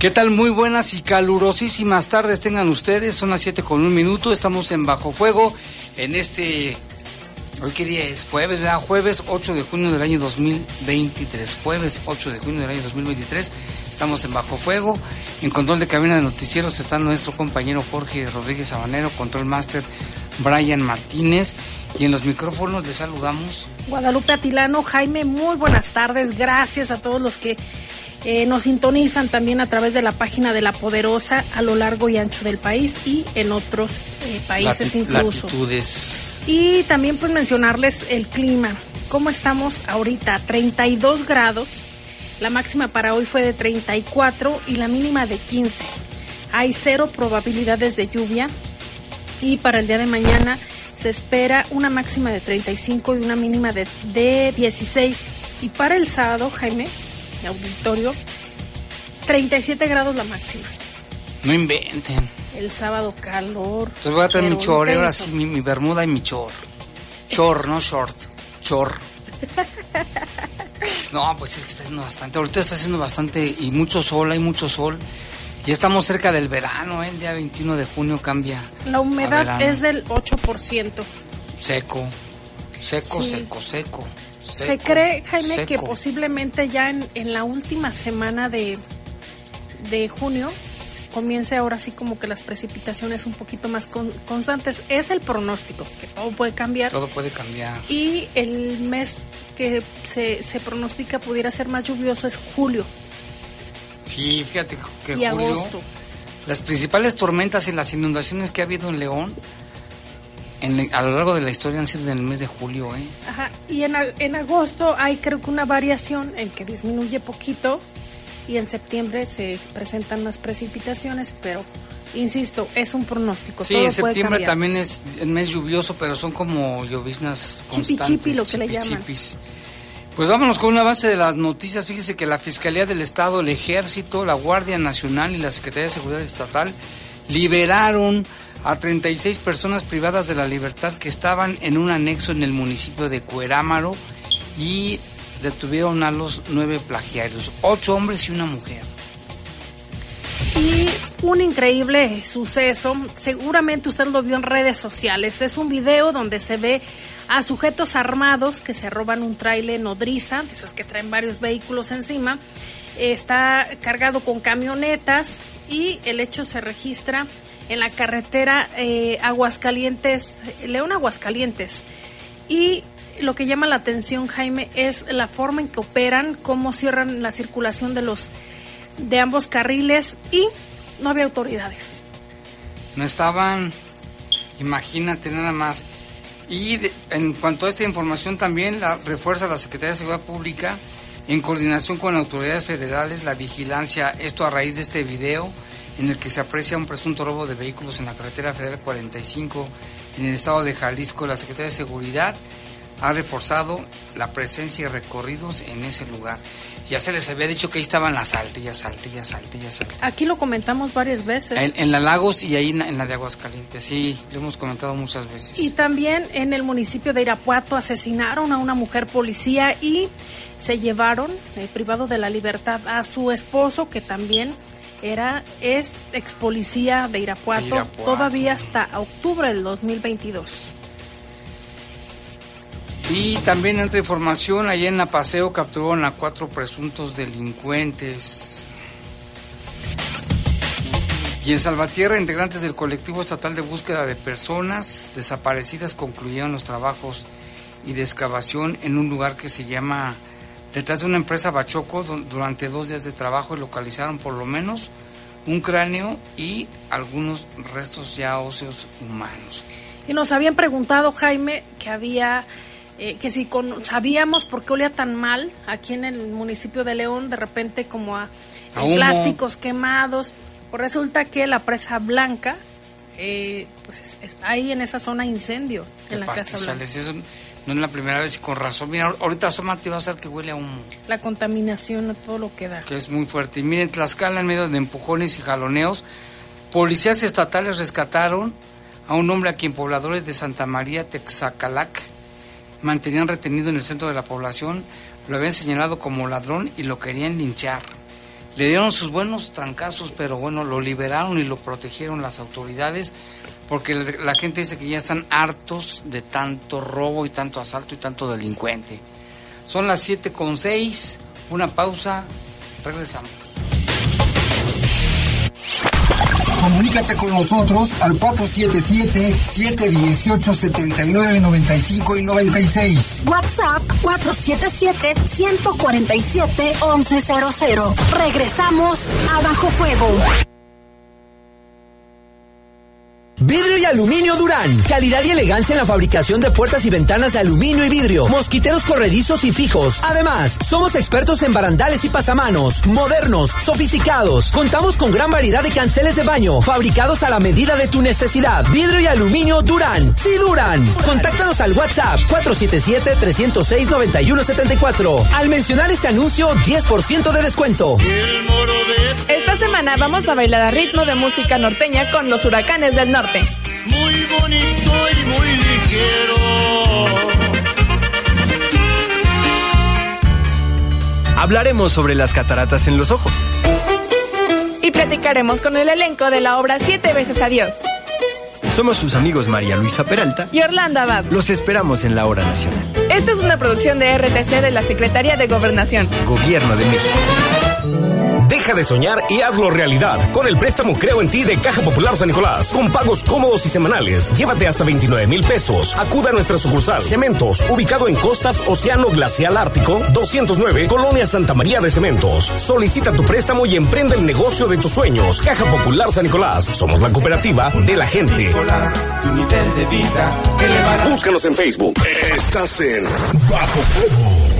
¿Qué tal? Muy buenas y calurosísimas tardes tengan ustedes. Son las 7 con un minuto. Estamos en Bajo Fuego en este. ¿Hoy qué día es? Jueves, ¿verdad? Jueves 8 de junio del año 2023. Jueves 8 de junio del año 2023. Estamos en Bajo Fuego. En control de cabina de noticieros está nuestro compañero Jorge Rodríguez Sabanero, control máster Brian Martínez. Y en los micrófonos les saludamos. Guadalupe Atilano, Jaime, muy buenas tardes. Gracias a todos los que eh, nos sintonizan también a través de la página de La Poderosa a lo largo y ancho del país y en otros eh, países incluso. Y también pues mencionarles el clima. ¿Cómo estamos ahorita? 32 grados. La máxima para hoy fue de 34 y la mínima de 15. Hay cero probabilidades de lluvia y para el día de mañana se espera una máxima de 35 y una mínima de, de 16. Y para el sábado, Jaime, auditorio, 37 grados la máxima. No inventen. El sábado calor. Entonces voy a traer mi chor, ahora sí, mi, bermuda y mi chor. Chor, no short. Chor. no, pues es que está haciendo bastante. Ahorita está haciendo bastante y mucho sol, hay mucho sol. Y estamos cerca del verano, ¿eh? el día 21 de junio cambia. La humedad es del 8%. Seco, seco, seco, seco. Se cree, Jaime, que posiblemente ya en, la última semana de, de junio comience ahora sí como que las precipitaciones un poquito más constantes. Es el pronóstico, que todo puede cambiar. Todo puede cambiar. Y el mes que se, se pronostica pudiera ser más lluvioso es julio. Sí, fíjate que y julio, agosto. las principales tormentas y las inundaciones que ha habido en León a lo largo de la historia han sido en el mes de julio, ¿eh? Ajá, y en, en agosto hay creo que una variación en que disminuye poquito y en septiembre se presentan más precipitaciones, pero insisto, es un pronóstico. Sí, en septiembre también es el mes lluvioso, pero son como lloviznas constantes. Chipi, lo que le llaman. Pues vámonos con una base de las noticias. Fíjese que la Fiscalía del Estado, el Ejército, la Guardia Nacional y la Secretaría de Seguridad Estatal liberaron a 36 personas privadas de la libertad que estaban en un anexo en el municipio de Cuerámaro y detuvieron a los nueve plagiarios, ocho hombres y una mujer. Y un increíble suceso, seguramente usted lo vio en redes sociales, es un video donde se ve a sujetos armados que se roban un trailer nodriza, de esos que traen varios vehículos encima, está cargado con camionetas y el hecho se registra en la carretera eh, Aguascalientes, León Aguascalientes. Y lo que llama la atención, Jaime, es la forma en que operan, cómo cierran la circulación de los de ambos carriles y no había autoridades. No estaban, imagínate nada más. Y en cuanto a esta información también la refuerza la Secretaría de Seguridad Pública en coordinación con autoridades federales la vigilancia, esto a raíz de este video en el que se aprecia un presunto robo de vehículos en la carretera federal 45 en el estado de Jalisco. La Secretaría de Seguridad ha reforzado la presencia y recorridos en ese lugar. Ya se les había dicho que ahí estaban las saltillas, saltillas, saltillas. Aquí lo comentamos varias veces. En, en la Lagos y ahí en, en la de Aguascalientes, sí, lo hemos comentado muchas veces. Y también en el municipio de Irapuato asesinaron a una mujer policía y se llevaron, eh, privado de la libertad, a su esposo que también era es ex policía de Irapuato, todavía hasta octubre del 2022. Y también en otra información, allá en la Paseo capturaron a cuatro presuntos delincuentes. Y en Salvatierra, integrantes del colectivo estatal de búsqueda de personas desaparecidas concluyeron los trabajos y de excavación en un lugar que se llama detrás de una empresa Bachoco du- durante dos días de trabajo y localizaron por lo menos un cráneo y algunos restos ya óseos humanos. Y nos habían preguntado, Jaime, que había, eh, que si con- sabíamos por qué olía tan mal aquí en el municipio de León, de repente como a, plásticos quemados. Pues resulta que la presa blanca, eh, pues es- está ahí en esa zona incendio, en la Casa Blanca. Eso no es la primera vez y con razón. Mira, ahorita asómate y vas a ver que huele a humo, La contaminación, a todo lo que da. que es muy fuerte. Y miren, Tlaxcala, en medio de empujones y jaloneos, policías estatales rescataron a un hombre a quien pobladores de Santa María Texacalac mantenían retenido en el centro de la población. Lo habían señalado como ladrón y lo querían linchar. Le dieron sus buenos trancazos, pero bueno, lo liberaron y lo protegieron las autoridades, porque la, gente dice que ya están hartos de tanto robo y tanto asalto y tanto delincuente. Son las 7 con 6, una pausa, regresamos. Comunícate con nosotros al 477-718-7995 y 96. WhatsApp 477-147-1100. Regresamos a Bajo Fuego. Vidrio y aluminio Durán. Calidad y elegancia en la fabricación de puertas y ventanas de aluminio y vidrio. Mosquiteros corredizos y fijos. Además, somos expertos en barandales y pasamanos. Modernos, sofisticados. Contamos con gran variedad de canceles de baño. Fabricados a la medida de tu necesidad. Vidrio y aluminio Durán. Sí, Durán. Contáctanos al WhatsApp 477-306-9174. Al mencionar este anuncio, 10% de descuento. Esta semana vamos a bailar a ritmo de música norteña con los huracanes del norte. Muy bonito y muy ligero. Hablaremos sobre las cataratas en los ojos. Y platicaremos con el elenco de la obra Siete veces Adiós Somos sus amigos María Luisa Peralta. y Orlando Abad. Los esperamos en la hora nacional. Esta es una producción de RTC de la Secretaría de Gobernación. Gobierno de México. Deja de soñar y hazlo realidad con el préstamo Creo en ti de Caja Popular San Nicolás. Con pagos cómodos y semanales. Llévate hasta 29 mil pesos. Acuda a nuestra sucursal Cementos, ubicado en Costas Océano Glacial Ártico, 209, Colonia Santa María de Cementos. Solicita tu préstamo y emprende el negocio de tus sueños. Caja Popular San Nicolás. Somos la cooperativa de la gente. Búscanos en Facebook. Estás en Bajo Fuego.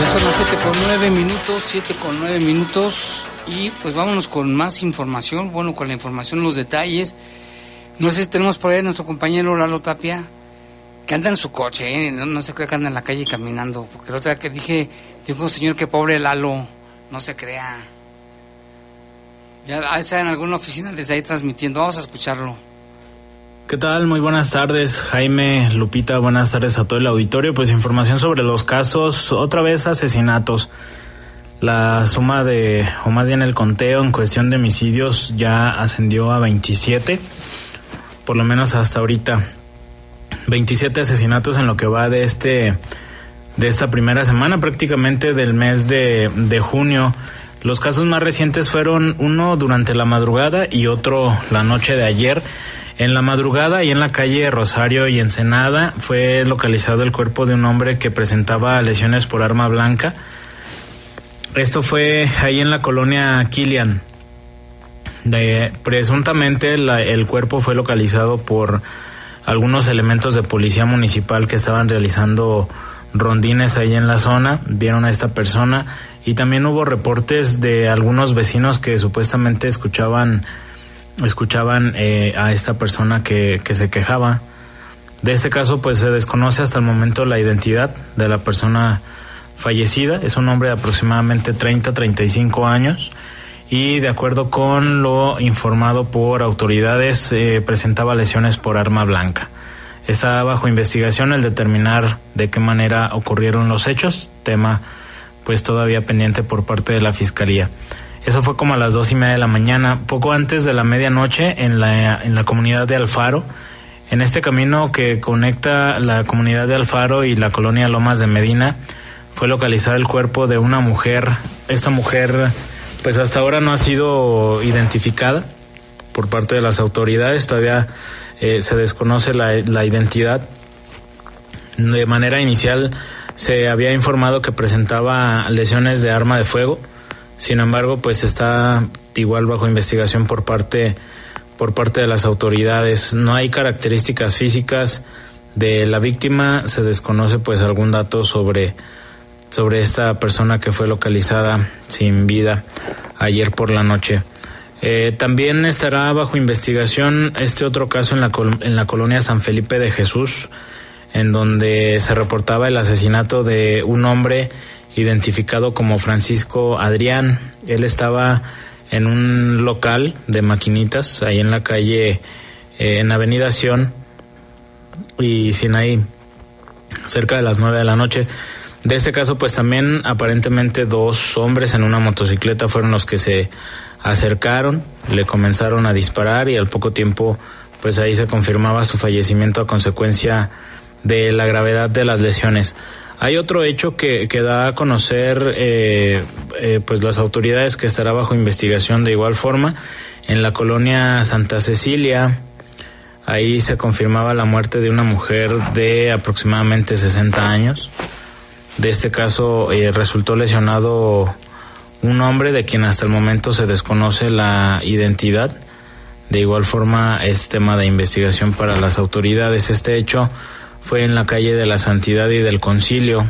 Ya son las 7 con 9 minutos, 7 con 9 minutos. Y pues vámonos con más información. Bueno, con la información, los detalles. No sé si tenemos por ahí a nuestro compañero Lalo Tapia, que anda en su coche, ¿eh? no, se crea que anda en la calle caminando. Porque la otra que dije, dijo un señor que pobre Lalo, no se crea. Ya ahí está en alguna oficina desde ahí transmitiendo. Vamos a escucharlo. ¿Qué tal? Muy buenas tardes, Jaime, Lupita, buenas tardes a todo el auditorio. Pues información sobre los casos, otra vez asesinatos. La suma de, o más bien el conteo en cuestión de homicidios ya ascendió a 27, por lo menos hasta ahorita. 27 asesinatos en lo que va de este, de esta primera semana, prácticamente del mes de, de junio. Los casos más recientes fueron uno durante la madrugada y otro la noche de ayer. En la madrugada y en la calle Rosario y Ensenada fue localizado el cuerpo de un hombre que presentaba lesiones por arma blanca. Esto fue ahí en la colonia Kilian. De, presuntamente la- el cuerpo fue localizado por algunos elementos de policía municipal que estaban realizando rondines ahí en la zona, vieron a esta persona y también hubo reportes de algunos vecinos que supuestamente escuchaban escuchaban eh, a esta persona que, que se quejaba. De este caso pues se desconoce hasta el momento la identidad de la persona fallecida, es un hombre de aproximadamente 30-35 años y de acuerdo con lo informado por autoridades eh, presentaba lesiones por arma blanca. Está bajo investigación el determinar de qué manera ocurrieron los hechos, tema pues todavía pendiente por parte de la fiscalía. Eso fue como a las dos y media de la mañana, poco antes de la medianoche en la, en la comunidad de Alfaro. En este camino que conecta la comunidad de Alfaro y la colonia Lomas de Medina, fue localizado el cuerpo de una mujer. Esta mujer, pues hasta ahora no ha sido identificada por parte de las autoridades, todavía eh, se desconoce la, la identidad. De manera inicial se había informado que presentaba lesiones de arma de fuego, sin embargo, pues está igual bajo investigación por parte por parte de las autoridades. No hay características físicas de la víctima, se desconoce pues algún dato sobre sobre esta persona que fue localizada sin vida ayer por la noche. Eh, también estará bajo investigación este otro caso en la, en la colonia San Felipe de Jesús, en donde se reportaba el asesinato de un hombre identificado como Francisco Adrián. Él estaba en un local de maquinitas ahí en la calle, eh, en Avenida Sion y Sinaí, cerca de las nueve de la noche. De este caso, pues también aparentemente dos hombres en una motocicleta fueron los que se acercaron, le comenzaron a disparar y al poco tiempo, pues ahí se confirmaba su fallecimiento a consecuencia de la gravedad de las lesiones. Hay otro hecho que, que da a conocer eh, eh, pues las autoridades que estará bajo investigación de igual forma en la colonia Santa Cecilia. Ahí se confirmaba la muerte de una mujer de aproximadamente 60 años. De este caso eh, resultó lesionado un hombre de quien hasta el momento se desconoce la identidad. De igual forma es tema de investigación para las autoridades. Este hecho fue en la calle de la Santidad y del Concilio.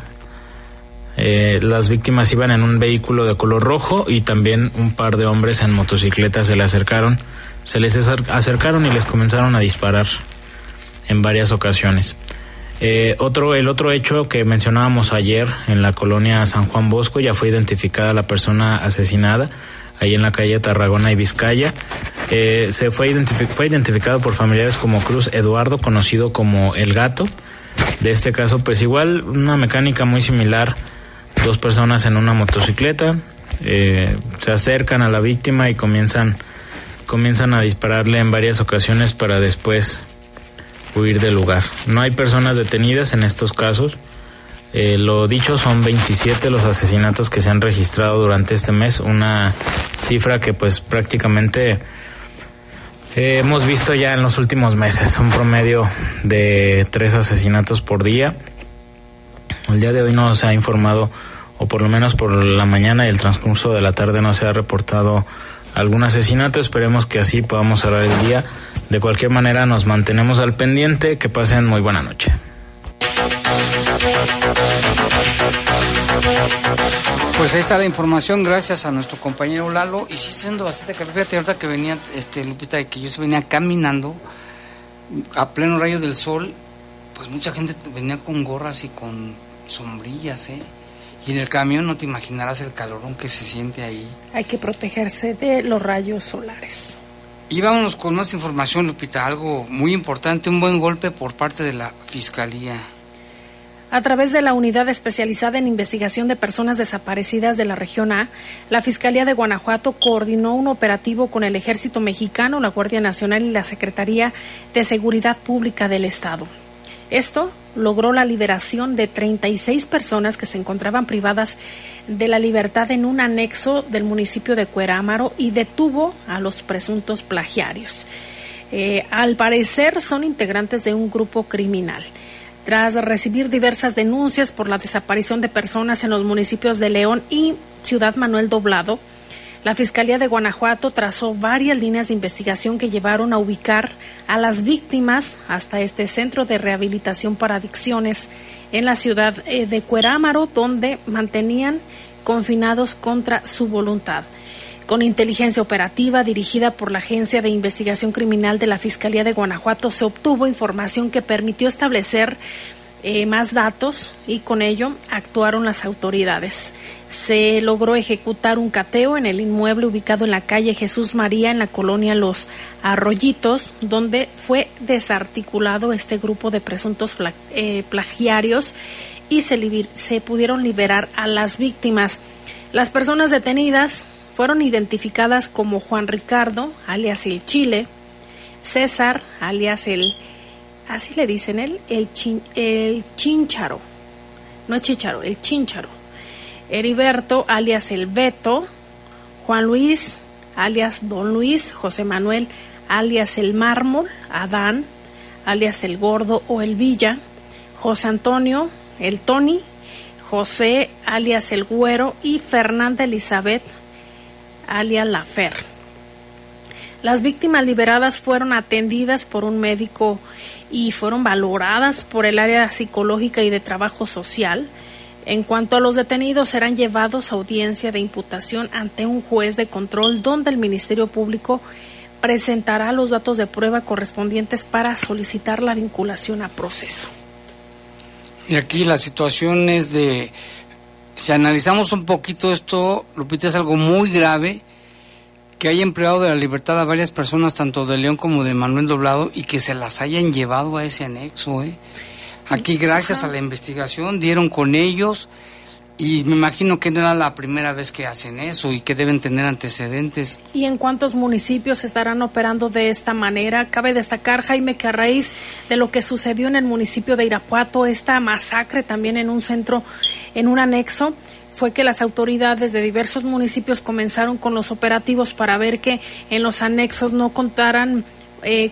Eh, las víctimas iban en un vehículo de color rojo y también un par de hombres en motocicleta se le acercaron. Se les acer- acercaron y les comenzaron a disparar en varias ocasiones. Eh, otro, el otro hecho que mencionábamos ayer en la colonia San Juan Bosco ya fue identificada la persona asesinada ahí en la calle Tarragona y Vizcaya. Eh, se fue, identifi- fue identificado por familiares como Cruz Eduardo, conocido como El Gato. De este caso, pues igual una mecánica muy similar, dos personas en una motocicleta, eh, se acercan a la víctima y comienzan, comienzan a dispararle en varias ocasiones para después huir del lugar. No hay personas detenidas en estos casos. Eh, lo dicho son 27 los asesinatos que se han registrado durante este mes, una cifra que pues prácticamente eh, hemos visto ya en los últimos meses, un promedio de tres asesinatos por día. El día de hoy no se ha informado, o por lo menos por la mañana y el transcurso de la tarde no se ha reportado algún asesinato. Esperemos que así podamos cerrar el día. De cualquier manera nos mantenemos al pendiente. Que pasen muy buena noche. Pues ahí está la información, gracias a nuestro compañero Lalo. Y sí está siendo bastante calor. Fíjate, ahorita que venía, este, Lupita, que yo se venía caminando a pleno rayo del sol, pues mucha gente venía con gorras y con sombrillas, ¿eh? Y en el camión no te imaginarás el calorón que se siente ahí. Hay que protegerse de los rayos solares. Y vámonos con más información, Lupita. Algo muy importante, un buen golpe por parte de la Fiscalía. A través de la Unidad Especializada en Investigación de Personas Desaparecidas de la Región A, la Fiscalía de Guanajuato coordinó un operativo con el Ejército Mexicano, la Guardia Nacional y la Secretaría de Seguridad Pública del Estado. Esto logró la liberación de 36 personas que se encontraban privadas de la libertad en un anexo del municipio de Cuerámaro y detuvo a los presuntos plagiarios. Eh, al parecer son integrantes de un grupo criminal. Tras recibir diversas denuncias por la desaparición de personas en los municipios de León y Ciudad Manuel Doblado, la Fiscalía de Guanajuato trazó varias líneas de investigación que llevaron a ubicar a las víctimas hasta este centro de rehabilitación para adicciones en la ciudad eh, de Cuerámaro, donde mantenían confinados contra su voluntad. Con inteligencia operativa dirigida por la Agencia de Investigación Criminal de la Fiscalía de Guanajuato se obtuvo información que permitió establecer eh, más datos y con ello actuaron las autoridades. Se logró ejecutar un cateo en el inmueble ubicado en la calle Jesús María en la colonia Los Arroyitos, donde fue desarticulado este grupo de presuntos eh, plagiarios y se, se pudieron liberar a las víctimas. Las personas detenidas fueron identificadas como Juan Ricardo, alias el Chile, César, alias el así le dicen él, el, chin, el chincharo, no chicharo, el chincharo. Heriberto, alias el Beto, Juan Luis, alias Don Luis, José Manuel, alias el Mármol, Adán, alias el Gordo o el Villa, José Antonio, el Tony, José, alias el Güero, y Fernanda Elizabeth, alias la Fer. Las víctimas liberadas fueron atendidas por un médico y fueron valoradas por el área psicológica y de trabajo social. En cuanto a los detenidos, serán llevados a audiencia de imputación ante un juez de control donde el Ministerio Público presentará los datos de prueba correspondientes para solicitar la vinculación a proceso. Y aquí la situación es de, si analizamos un poquito esto, Lupita, es algo muy grave que haya empleado de la libertad a varias personas, tanto de León como de Manuel Doblado, y que se las hayan llevado a ese anexo. ¿eh? Aquí, gracias a la investigación, dieron con ellos, y me imagino que no era la primera vez que hacen eso y que deben tener antecedentes. ¿Y en cuántos municipios estarán operando de esta manera? Cabe destacar, Jaime, que a raíz de lo que sucedió en el municipio de Irapuato, esta masacre también en un centro, en un anexo, fue que las autoridades de diversos municipios comenzaron con los operativos para ver que en los anexos no contaran eh,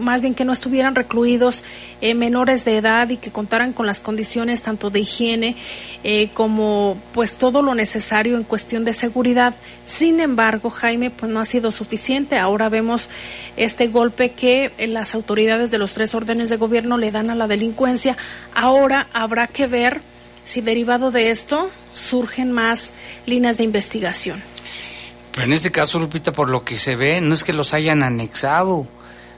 más bien que no estuvieran recluidos eh, menores de edad y que contaran con las condiciones tanto de higiene eh, como pues todo lo necesario en cuestión de seguridad. Sin embargo, Jaime, pues no ha sido suficiente. Ahora vemos este golpe que las autoridades de los tres órdenes de gobierno le dan a la delincuencia. Ahora habrá que ver si derivado de esto surgen más líneas de investigación. Pero en este caso, Lupita, por lo que se ve, no es que los hayan anexado,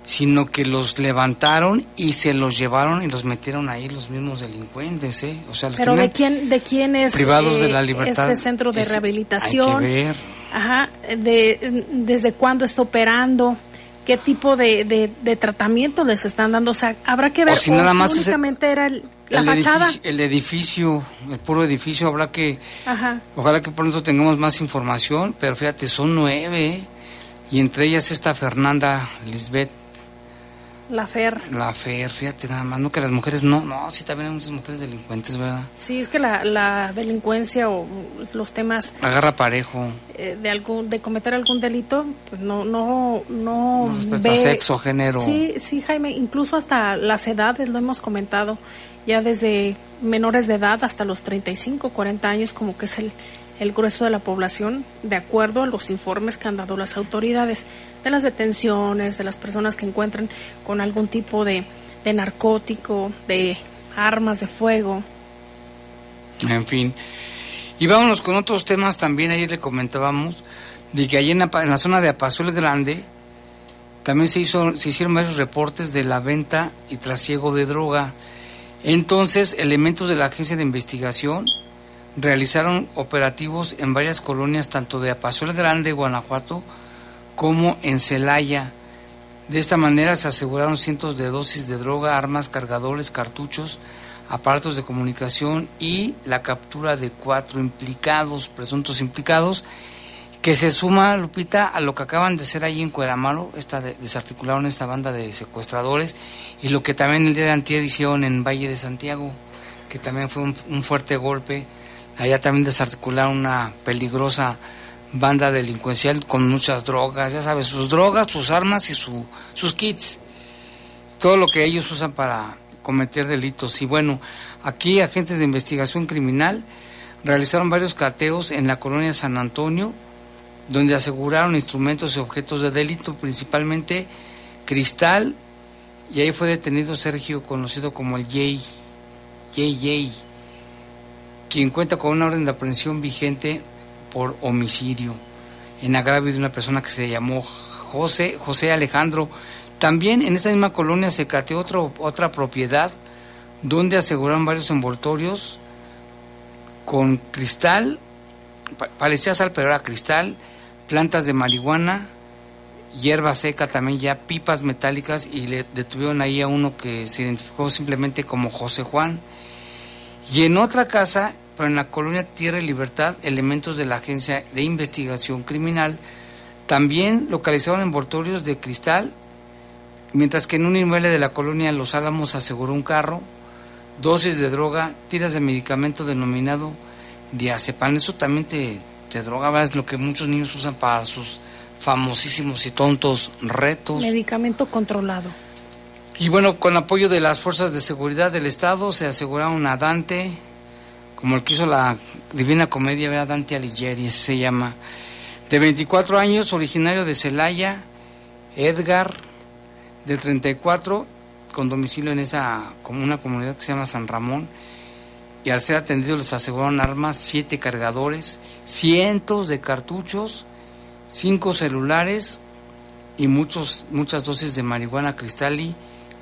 sino que los levantaron y se los llevaron y los metieron ahí los mismos delincuentes, ¿eh? O sea, Pero de quién de quién es privados de la eh, libertad. Este centro de rehabilitación. Hay que ver. Ajá, de desde cuándo está operando qué tipo de, de, tratamiento les están dando. O sea, habrá que ver si nada más únicamente era la fachada. Edificio, el edificio, el puro edificio, habrá que. Ojalá que pronto tengamos más información, pero fíjate, son nueve. ¿eh? Y entre ellas está Fernanda Lisbeth la FER. La FER, fíjate nada más, no que las mujeres no, no, sí también hay muchas mujeres delincuentes, ¿verdad? Sí, es que la, la delincuencia o los temas... Agarra parejo. Eh, de algún, de cometer algún delito, pues no, no, no... no ve... sexo, género. Sí, sí, Jaime, incluso hasta las edades, lo hemos comentado, ya desde menores de edad hasta los 35, 40 años, como que es el, el grueso de la población, de acuerdo a los informes que han dado las autoridades de las detenciones, de las personas que encuentran con algún tipo de, de narcótico, de armas de fuego. En fin. Y vámonos con otros temas también. Ayer le comentábamos de que allí en la, zona de Apazul Grande también se, hizo, se hicieron varios reportes de la venta y trasiego de droga. Entonces, elementos de la agencia de investigación realizaron operativos en varias colonias, tanto de Apazul Grande, Guanajuato, como en Celaya. De esta manera se aseguraron cientos de dosis de droga, armas, cargadores, cartuchos, aparatos de comunicación y la captura de cuatro implicados, presuntos implicados, que se suma, Lupita, a lo que acaban de hacer ahí en Cueramaro, esta de- desarticularon esta banda de secuestradores, y lo que también el día de antier hicieron en Valle de Santiago, que también fue un fuerte golpe. Allá también desarticularon una peligrosa banda delincuencial con muchas drogas, ya sabes, sus drogas, sus armas y su, sus kits. Todo lo que ellos usan para cometer delitos. Y bueno, aquí agentes de investigación criminal realizaron varios cateos en la colonia San Antonio, donde aseguraron instrumentos y objetos de delito, principalmente cristal, y ahí fue detenido Sergio, conocido como el Jay, JJ, quien cuenta con una orden de aprehensión vigente por homicidio en agravio de una persona que se llamó José, José Alejandro. También en esta misma colonia se cateó otro, otra propiedad donde aseguraron varios envoltorios con cristal, pa- parecía sal pero era cristal, plantas de marihuana, hierba seca también ya, pipas metálicas y le detuvieron ahí a uno que se identificó simplemente como José Juan. Y en otra casa, pero en la colonia Tierra y Libertad, elementos de la Agencia de Investigación Criminal también localizaron envoltorios de cristal, mientras que en un inmueble de la colonia Los Álamos aseguró un carro, dosis de droga, tiras de medicamento denominado diazepam. Eso también te, te droga, es lo que muchos niños usan para sus famosísimos y tontos retos. Medicamento controlado. Y bueno, con apoyo de las fuerzas de seguridad del Estado se aseguraron a Dante, como el que hizo la Divina Comedia, ¿verdad? Dante Alighieri, se llama, de 24 años, originario de Celaya, Edgar, de 34, con domicilio en esa una comunidad que se llama San Ramón, y al ser atendido les aseguraron armas, siete cargadores, cientos de cartuchos, cinco celulares y muchos muchas dosis de marihuana cristal y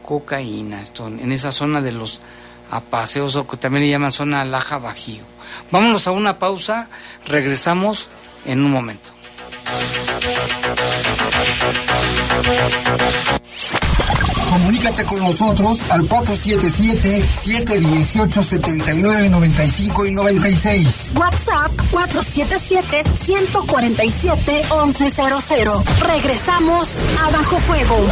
cocaína, esto en esa zona de los apaseos o que también le llaman zona Laja Bajío. Vámonos a una pausa, regresamos en un momento. Comunícate con nosotros al 477-718-7995 y 96. WhatsApp 477-147-1100. Regresamos a Bajo Fuego.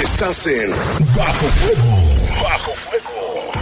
Estás en Bajo Fuego. Bajo Fuego.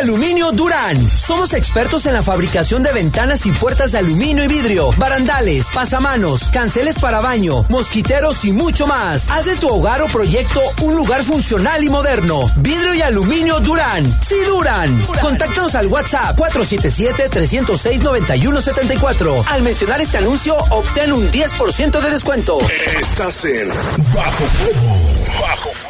Aluminio Durán. Somos expertos en la fabricación de ventanas y puertas de aluminio y vidrio, barandales, pasamanos, canceles para baño, mosquiteros y mucho más. Haz de tu hogar o proyecto un lugar funcional y moderno. Vidrio y aluminio Durán. Sí, Durán. Contáctanos al WhatsApp 477-306-9174. Al mencionar este anuncio, obtén un 10% de descuento. Estás en Bajo Fuego. Bajo Fuego.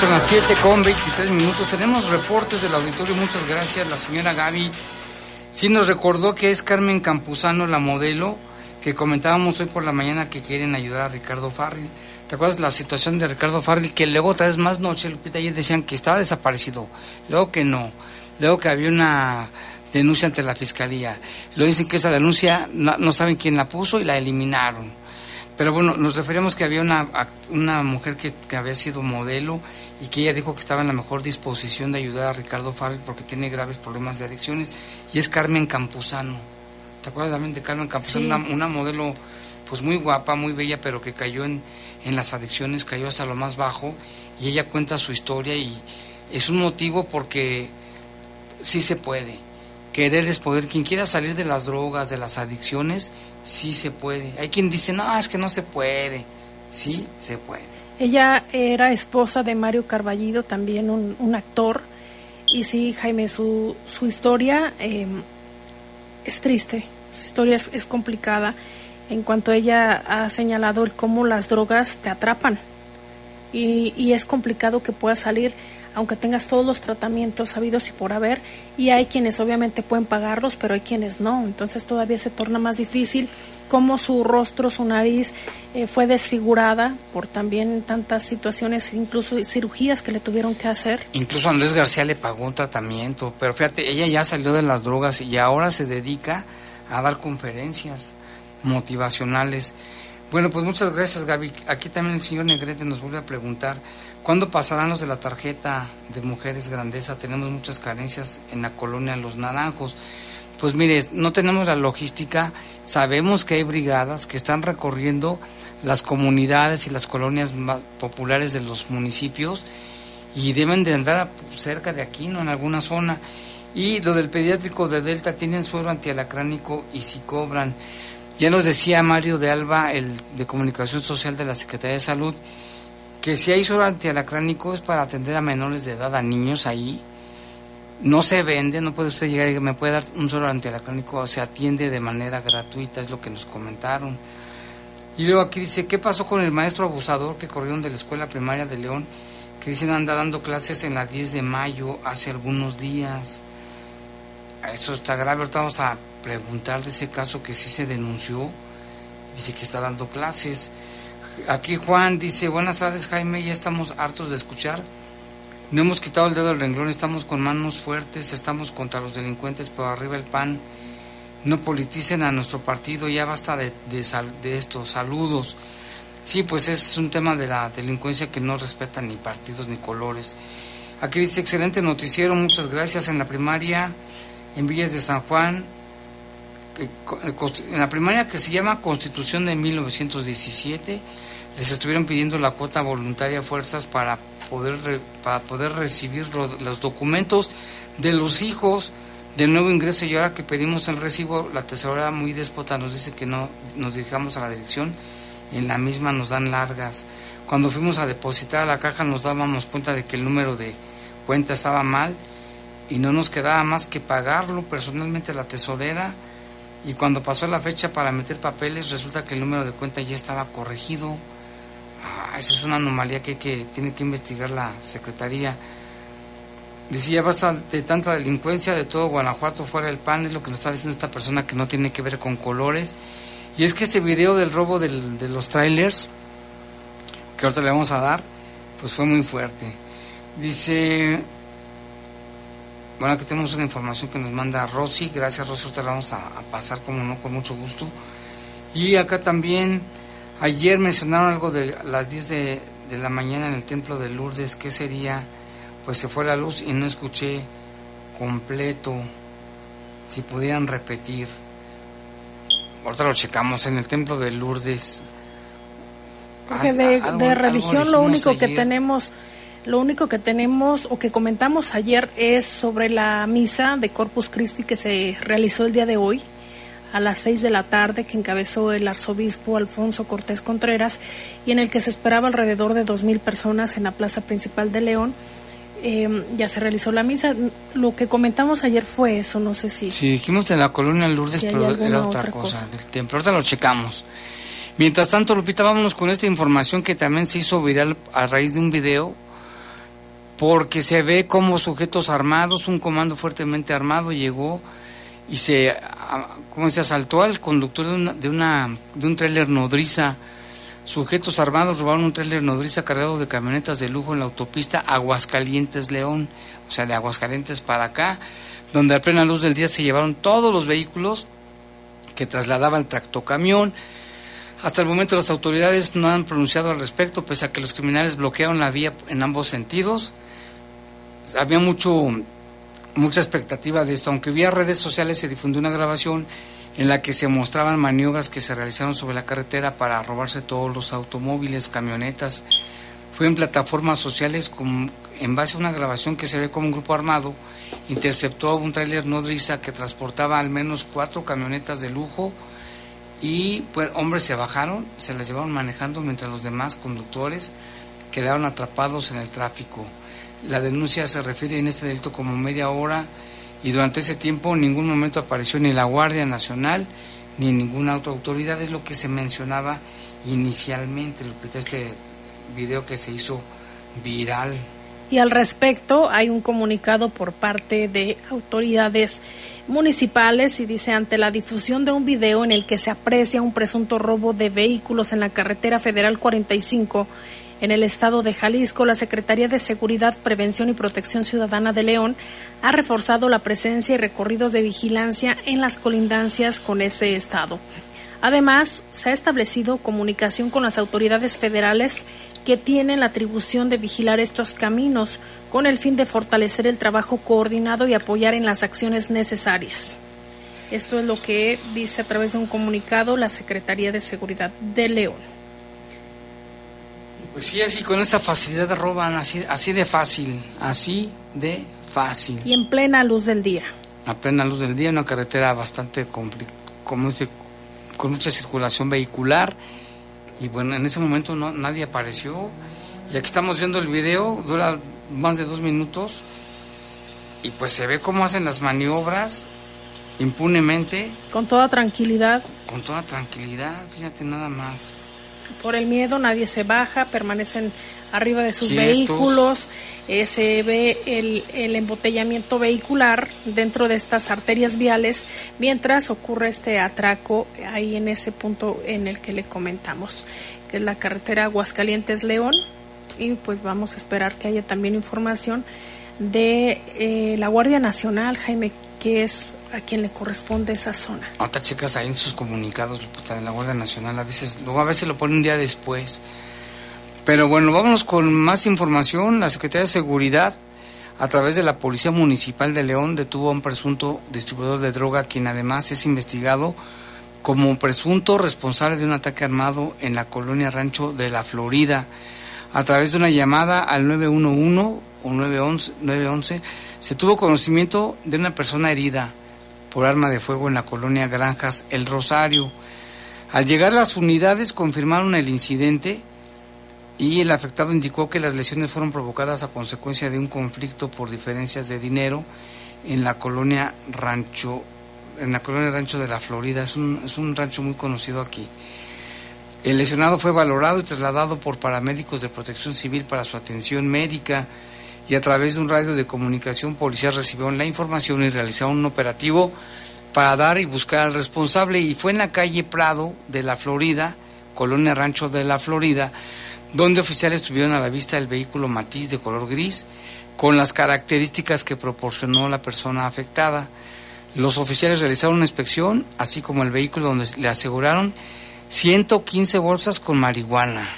Son las 7 con 23 minutos. Tenemos reportes del auditorio. Muchas gracias. La señora Gaby sí nos recordó que es Carmen Campuzano, la modelo, que comentábamos hoy por la mañana que quieren ayudar a Ricardo Farril. ¿Te acuerdas la situación de Ricardo Farril? Que luego otra vez más noche, Lupita, ayer decían que estaba desaparecido. Luego que no. Luego que había una denuncia ante la fiscalía. Lo dicen que esa denuncia no, saben quién la puso y la eliminaron. Pero bueno, nos referimos que había una, una mujer que, que, había sido modelo y que ella dijo que estaba en la mejor disposición de ayudar a Ricardo Farrell porque tiene graves problemas de adicciones y es Carmen Campuzano. ¿Te acuerdas también de Carmen Campuzano? Una, una, modelo pues muy guapa, muy bella, pero que cayó en, en las adicciones, cayó hasta lo más bajo y ella cuenta su historia y es un motivo porque sí se puede. Querer es poder. Quien quiera salir de las drogas, de las adicciones, sí se puede. Hay quien dice, no, es que no se puede. Sí, se puede. Ella era esposa de Mario Carballido, también un, actor. Y sí, Jaime, su, su historia em, es triste, su historia es, es, complicada en cuanto ella ha señalado el cómo las drogas te atrapan. Y, y es complicado que puedas salir aunque tengas todos los tratamientos sabidos y por haber, y hay quienes obviamente pueden pagarlos, pero hay quienes no, entonces todavía se torna más difícil cómo su rostro, su nariz eh, fue desfigurada por también tantas situaciones, incluso cirugías que le tuvieron que hacer. Incluso Andrés García le pagó un tratamiento, pero fíjate, ella ya salió de las drogas y ahora se dedica a dar conferencias motivacionales. Bueno, pues muchas gracias Gaby. Aquí también el señor Negrete nos vuelve a preguntar, ¿Cuándo pasarán los de la tarjeta de mujeres grandeza? Tenemos muchas carencias en la colonia Los Naranjos. Pues mire, no tenemos la logística, sabemos que hay brigadas que están recorriendo las comunidades y las colonias más populares de los municipios y deben de andar cerca de aquí, no en alguna zona. Y lo del pediátrico de Delta tienen suero antialacránico y si cobran. Ya nos decía Mario de Alba, el de Comunicación Social de la Secretaría de Salud, que si hay suero antialacránico es para atender a menores de edad, a niños ahí. No se vende, no puede usted llegar y me puede dar un suero antialacránico, se atiende de manera gratuita, es lo que nos comentaron. Y luego aquí dice, ¿qué pasó con el maestro abusador que corrieron de la escuela primaria de León? Que dicen anda dando clases en la 10 de mayo hace algunos días. Eso está grave, ahorita vamos a preguntar de ese caso que sí se denunció. Dice que está dando clases. Aquí Juan dice, buenas tardes Jaime, ya estamos hartos de escuchar. No hemos quitado el dedo del renglón, estamos con manos fuertes, estamos contra los delincuentes, pero arriba el pan. No politicen a nuestro partido, ya basta de, de, estos saludos. Sí, pues es un tema de la delincuencia que no respeta ni partidos ni colores. Aquí dice, excelente noticiero, muchas gracias. En la primaria, en Villas de San Juan, en la primaria que se llama Constitución de 1917, les estuvieron pidiendo la cuota voluntaria fuerzas para poder, para poder recibir los documentos de los hijos del nuevo ingreso y ahora que pedimos el recibo, la tesorera muy déspota nos dice que no nos dirigamos a la dirección, en la misma nos dan largas. Cuando fuimos a depositar a la caja nos dábamos cuenta de que el número de cuenta estaba mal y no nos quedaba más que pagarlo personalmente a la tesorera y cuando pasó la fecha para meter papeles resulta que el número de cuenta ya estaba corregido. Ah, esa es una anomalía que, que tiene que investigar la Secretaría. Decía, basta de tanta delincuencia de todo Guanajuato fuera del pan, es lo que nos está diciendo esta persona que no tiene que ver con colores. Y es que este video del robo del, de los trailers, que ahorita le vamos a dar, pues fue muy fuerte. Dice, bueno, aquí tenemos una información que nos manda Rosy, gracias Rosy, ahorita la vamos a, a pasar como no, con mucho gusto. Y acá también Ayer mencionaron algo de las 10 de, la mañana en el templo de Lourdes, ¿qué sería? Pues se fue la luz y no escuché completo. Si pudieran repetir. Ahorita lo checamos en el templo de Lourdes. Porque de, religión lo único que tenemos, lo único que tenemos o que comentamos ayer es sobre la misa de Corpus Christi que se realizó el día de hoy a las seis de la tarde que encabezó el arzobispo Alfonso Cortés Contreras y en el que se esperaba alrededor de dos mil personas en la plaza principal de León. Em, ya se realizó la misa. Lo que comentamos ayer fue eso, no sé si. Sí, dijimos de la colonia Lourdes, pero era otra, cosa, del templo. Ahorita lo checamos. Mientras tanto, Lupita, vámonos con esta información que también se hizo viral a raíz de un video, porque se ve como sujetos armados, un comando fuertemente armado llegó y se, como se asaltó al conductor de, una, de, un tráiler nodriza. Sujetos armados robaron un tráiler nodriza cargado de camionetas de lujo en la autopista Aguascalientes-León, o sea, de Aguascalientes para acá. donde a plena luz del día se llevaron todos los vehículos que trasladaban el tractocamión. Hasta el momento las autoridades no han pronunciado al respecto, pese a que los criminales bloquearon la vía en ambos sentidos. Había mucho, mucha expectativa de esto, aunque vía redes sociales se difundió una grabación en la que se mostraban maniobras que se realizaron sobre la carretera para robarse todos los automóviles, camionetas. Fue en plataformas sociales en base a una grabación que se ve como un grupo armado interceptó un tráiler nodriza que transportaba al menos cuatro camionetas de lujo y pues, hombres se bajaron, se las llevaron manejando mientras los demás conductores quedaron atrapados en el tráfico. La denuncia se refiere en este delito como media hora y durante ese tiempo en ningún momento apareció ni la Guardia Nacional ni ninguna otra autoridad, es lo que se mencionaba inicialmente, este video que se hizo viral. Y al respecto hay un comunicado por parte de autoridades municipales y dice ante la difusión de un video en el que se aprecia un presunto robo de vehículos en la carretera federal 45 en el estado de Jalisco, la Secretaría de Seguridad, Prevención y Protección Ciudadana de León ha reforzado la presencia y recorridos de vigilancia en las colindancias con ese estado. Además, se ha establecido comunicación con las autoridades federales que tienen la atribución de vigilar estos caminos con el fin de fortalecer el trabajo coordinado y apoyar en las acciones necesarias. Esto es lo que dice a través de un comunicado la Secretaría de Seguridad de León. Pues sí, así con esta facilidad roban, así, así de fácil, así de fácil. Y en plena luz del día. A plena luz del día, una carretera bastante como con mucha circulación vehicular. Y bueno, en ese momento no, nadie apareció. Y aquí estamos viendo el video, dura más de dos minutos. Y pues se ve cómo hacen las maniobras impunemente. Con toda tranquilidad. Con toda tranquilidad, fíjate nada más por el miedo nadie se baja, permanecen arriba de sus vehículos, eh, se ve el, el, embotellamiento vehicular dentro de estas arterias viales mientras ocurre este atraco ahí en ese punto en el que le comentamos, que es la carretera Aguascalientes-León y pues vamos a esperar que haya también información de eh, la Guardia Nacional, Jaime, que es a quien le corresponde esa zona. Ahorita chicas ahí en sus comunicados, de la Guardia Nacional, a veces, luego a veces lo ponen un día después. Pero bueno, vámonos con más información. La Secretaría de Seguridad, a través de la Policía Municipal de León, detuvo a un presunto distribuidor de droga, quien además es investigado como presunto responsable de un ataque armado en la colonia Rancho de la Florida. A través de una llamada al 911 o 911, 911 se tuvo conocimiento de una persona herida por arma de fuego en la colonia Granjas El Rosario. Al llegar las unidades confirmaron el incidente y el afectado indicó que las lesiones fueron provocadas a consecuencia de un conflicto por diferencias de dinero en la colonia Rancho en la colonia Rancho de la Florida. Es un, es un rancho muy conocido aquí. El lesionado fue valorado y trasladado por paramédicos de protección civil para su atención médica y a través de un radio de comunicación policial recibieron la información y realizaron un operativo para dar y buscar al responsable y fue en la calle Prado de la Florida, Colonia Rancho de la Florida, donde oficiales tuvieron a la vista el vehículo matiz de color gris con las características que proporcionó la persona afectada. Los oficiales realizaron una inspección, así como el vehículo donde le aseguraron 115 bolsas con marihuana,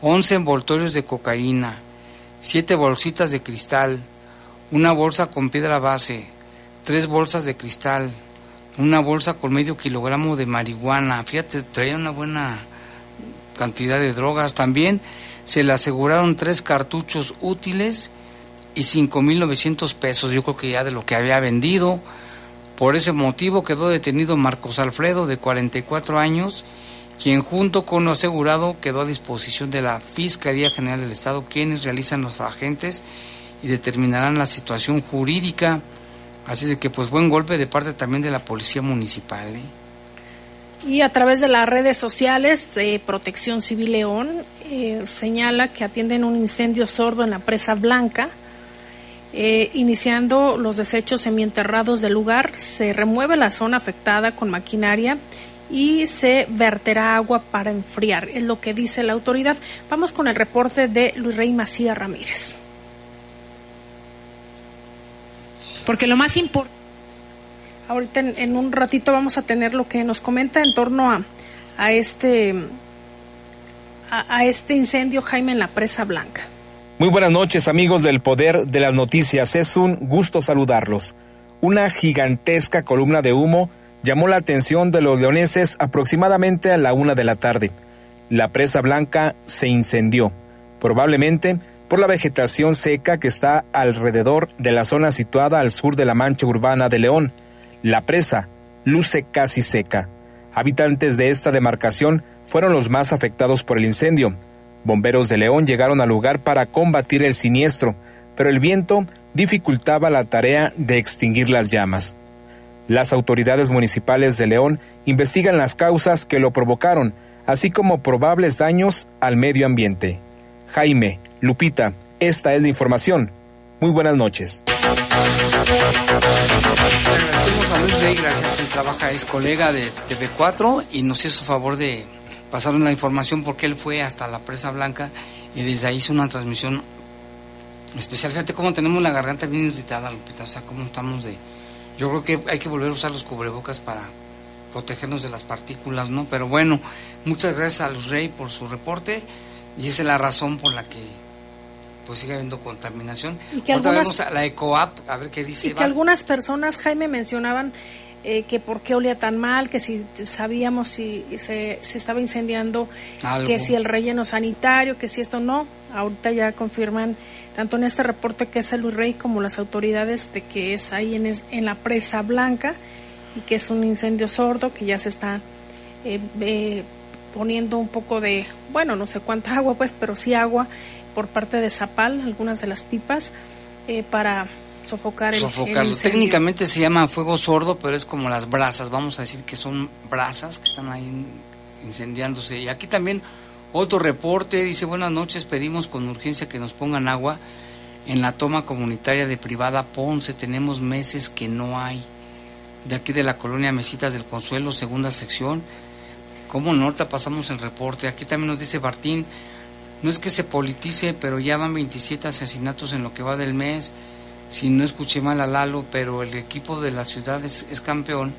11 envoltorios de cocaína, siete bolsitas de cristal, una bolsa con piedra base, tres bolsas de cristal, una bolsa con medio kilogramo de marihuana. Fíjate, traía una buena cantidad de drogas. También se le aseguraron tres cartuchos útiles y cinco mil novecientos pesos. Yo creo que ya de lo que había vendido. Por ese motivo quedó detenido Marcos Alfredo, de 44 años, quien junto con lo asegurado quedó a disposición de la Fiscalía General del Estado, quienes realizan los agentes y determinarán la situación jurídica. Así de que pues buen golpe de parte también de la Policía Municipal. ¿eh? Y a través de las redes sociales, eh, Protección Civil León eh, señala que atienden un incendio sordo en la presa blanca. iniciando los desechos semienterrados del lugar, se remueve la zona afectada con maquinaria y se verterá agua para enfriar, es lo que dice la autoridad. Vamos con el reporte de Luis Rey Macías Ramírez. porque lo más importante... Ahorita en, un ratito vamos a tener lo que nos comenta en torno a, a este a, este incendio Jaime en la presa blanca. Muy buenas noches amigos del Poder de las Noticias. Es un gusto saludarlos. Una gigantesca columna de humo llamó la atención de los leoneses aproximadamente a la una de la tarde. La presa blanca se incendió, probablemente por la vegetación seca que está alrededor de la zona situada al sur de la mancha urbana de León. La presa luce casi seca. Habitantes de esta demarcación fueron los más afectados por el incendio. Bomberos de León llegaron al lugar para combatir el siniestro, pero el viento dificultaba la tarea de extinguir las llamas. Las autoridades municipales de León investigan las causas que lo provocaron, así como probables daños al medio ambiente. Jaime, Lupita, esta es la información. Muy buenas noches. agradecemos a Luis Rey, gracias. Él trabaja, es colega de TV4 y nos hizo favor de pasarnos la información porque él fue hasta la Presa Blanca y desde ahí hizo una transmisión especial. Fíjate cómo tenemos la garganta bien irritada, Lupita. O sea, cómo estamos de. Yo creo que hay que volver a usar los cubrebocas para protegernos de las partículas, ¿no? Pero bueno, muchas gracias a Luz Rey por su reporte y esa es la razón por la que pues sigue habiendo contaminación. Y que algunas, la EcoApp, a ver qué dice. Y que algunas personas, Jaime, mencionaban eh, que por qué olía tan mal, que si sabíamos si se, se estaba incendiando, que si el relleno sanitario, que si esto no. Ahorita ya confirman, tanto en este reporte que es el Rey como las autoridades, de que es ahí en, en la presa blanca y que es un incendio sordo, que ya se está eh, eh, poniendo un poco de, bueno, no sé cuánta agua, pues, pero sí agua por parte de Zapal, algunas de las pipas, eh, para sofocar el, Sofocarlo. Técnicamente se llama fuego sordo, pero es como las brasas, vamos a decir que son brasas que están ahí incendiándose. Y aquí también otro reporte dice, buenas noches, pedimos con urgencia que nos pongan agua en la toma comunitaria de privada Ponce, tenemos meses que no hay. De aquí de la colonia Mesitas del Consuelo, segunda sección, como Norte pasamos el reporte. Aquí también nos dice Martín, no es que se politice, pero ya van 27 asesinatos en lo que va del mes. Si no escuché mal a Lalo, pero el equipo de la ciudad es, campeón,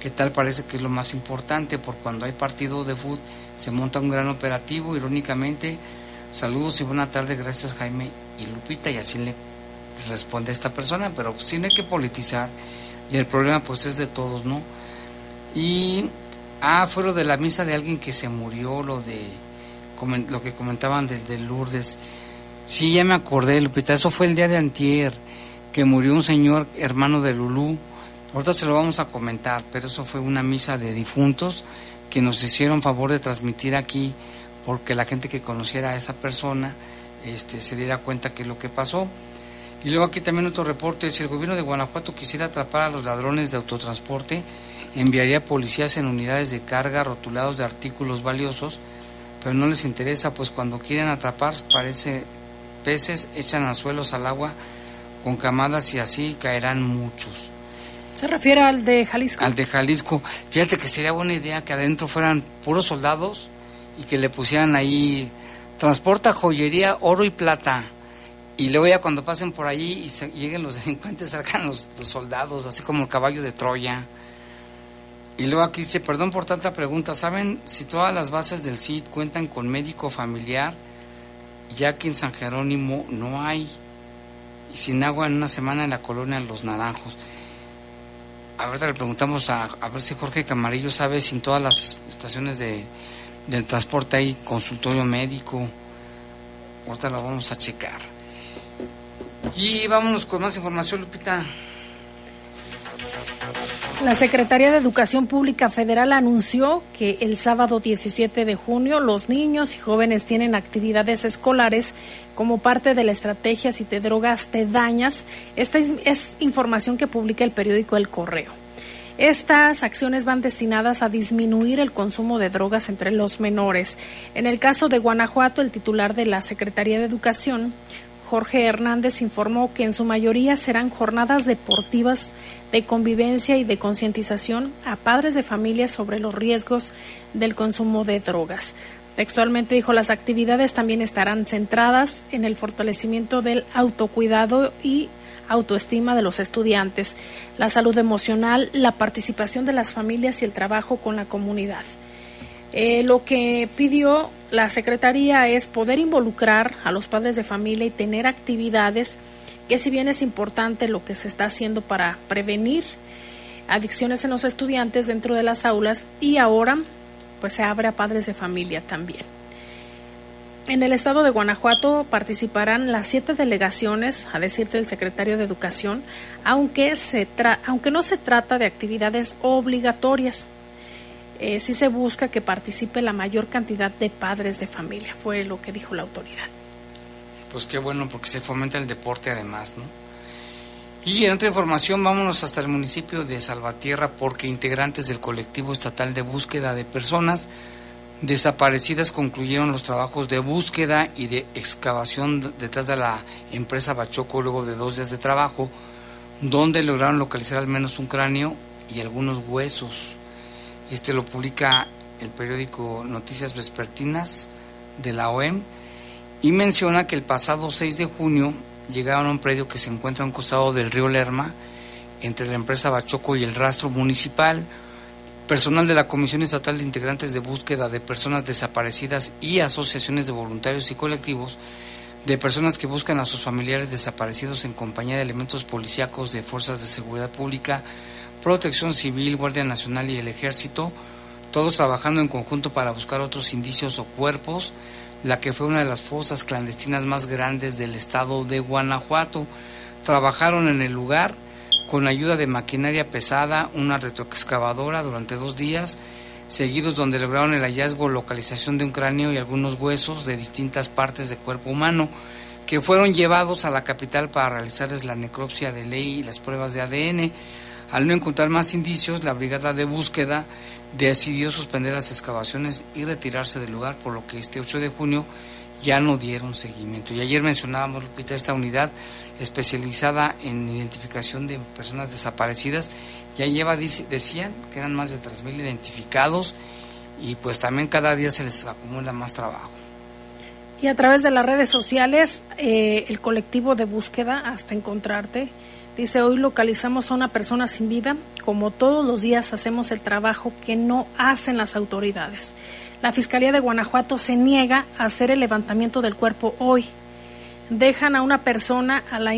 que tal parece que es lo más importante, por cuando hay partido de fútbol se monta un gran operativo, irónicamente. Saludos y buena tarde, gracias Jaime y Lupita, y así le responde esta persona, pero si no hay que politizar, y el problema pues es de todos, ¿no? Y Ah, fue lo de la misa de alguien que se murió, lo de lo que comentaban de, Lourdes. Sí, ya me acordé, Lupita, eso fue el día de antier, que murió un señor hermano de Lulú. Ahorita se lo vamos a comentar, pero eso fue una misa de difuntos que nos hicieron favor de transmitir aquí, porque la gente que conociera a esa persona este, se diera cuenta que lo que pasó. Y luego aquí también otro reporte, si el gobierno de Guanajuato quisiera atrapar a los ladrones de autotransporte, enviaría policías en unidades de carga rotulados de artículos valiosos, pero no les interesa, pues cuando quieren atrapar, parece peces, echan anzuelos al agua con camadas y así caerán muchos. ¿Se refiere al de Jalisco? Al de Jalisco. Fíjate que sería buena idea que adentro fueran puros soldados y que le pusieran ahí, transporta joyería, oro y plata. Y luego ya cuando pasen por allí y lleguen los delincuentes, salgan los soldados, así como el caballo de Troya. Y luego aquí dice, perdón por tanta pregunta, ¿saben si todas las bases del CID cuentan con médico familiar? Ya que en San Jerónimo no hay. Y sin agua en una semana en la colonia Los Naranjos. Ahorita le preguntamos a, a ver si Jorge Camarillo sabe si en todas las estaciones de, del transporte hay consultorio médico. Ahorita lo vamos a checar. Y vámonos con más información, Lupita. La Secretaría de Educación Pública Federal anunció que el sábado 17 de junio los niños y jóvenes tienen actividades escolares como parte de la estrategia Si te drogas te dañas. Esta es, información que publica el periódico El Correo. Estas acciones van destinadas a disminuir el consumo de drogas entre los menores. En el caso de Guanajuato, el titular de la Secretaría de Educación, Jorge Hernández, informó que en su mayoría serán jornadas deportivas de convivencia y de concientización a padres de familia sobre los riesgos del consumo de drogas. Textualmente dijo, las actividades también estarán centradas en el fortalecimiento del autocuidado y autoestima de los estudiantes, la salud emocional, la participación de las familias y el trabajo con la comunidad. Eh, lo que pidió la Secretaría es poder involucrar a los padres de familia y tener actividades que si bien es importante lo que se está haciendo para prevenir adicciones en los estudiantes dentro de las aulas y ahora pues se abre a padres de familia también. En el estado de Guanajuato participarán las siete delegaciones, a decir del secretario de Educación, aunque, se aunque no se trata de actividades obligatorias. Eh, sí se busca que participe la mayor cantidad de padres de familia, fue lo que dijo la autoridad. Pues qué bueno, porque se fomenta el deporte además, ¿no? Y en otra información, vámonos hasta el municipio de Salvatierra, porque integrantes del colectivo estatal de búsqueda de personas desaparecidas concluyeron los trabajos de búsqueda y de excavación detrás de la empresa Bachoco luego de dos días de trabajo, donde lograron localizar al menos un cráneo y algunos huesos. Este lo publica el periódico Noticias Vespertinas de la OEM y menciona que el pasado 6 de junio llegaron a un predio que se encuentra a un costado del río Lerma, entre la empresa Bachoco y el rastro municipal, personal de la Comisión Estatal de Integrantes de Búsqueda de Personas Desaparecidas y asociaciones de voluntarios y colectivos de personas que buscan a sus familiares desaparecidos en compañía de elementos policíacos de fuerzas de seguridad pública, protección civil, Guardia Nacional y el Ejército, todos trabajando en conjunto para buscar otros indicios o cuerpos, la que fue una de las fosas clandestinas más grandes del estado de Guanajuato. Trabajaron en el lugar con ayuda de maquinaria pesada, una retroexcavadora durante dos días, seguidos donde lograron el hallazgo localización de un cráneo y algunos huesos de distintas partes del cuerpo humano, que fueron llevados a la capital para realizarles la necropsia de ley y las pruebas de ADN. Al no encontrar más indicios, la brigada de búsqueda decidió suspender las excavaciones y retirarse del lugar, por lo que este 8 de junio ya no dieron seguimiento. Y ayer mencionábamos, Lupita, esta unidad especializada en identificación de personas desaparecidas. Ya lleva, decían, que eran más de 3.000 identificados y pues también cada día se les acumula más trabajo. Y a través de las redes sociales, eh, el colectivo de búsqueda hasta encontrarte dice, hoy localizamos a una persona sin vida, como todos los días hacemos el trabajo que no hacen las autoridades. La Fiscalía de Guanajuato se niega a hacer el levantamiento del cuerpo hoy, dejan a una persona a la,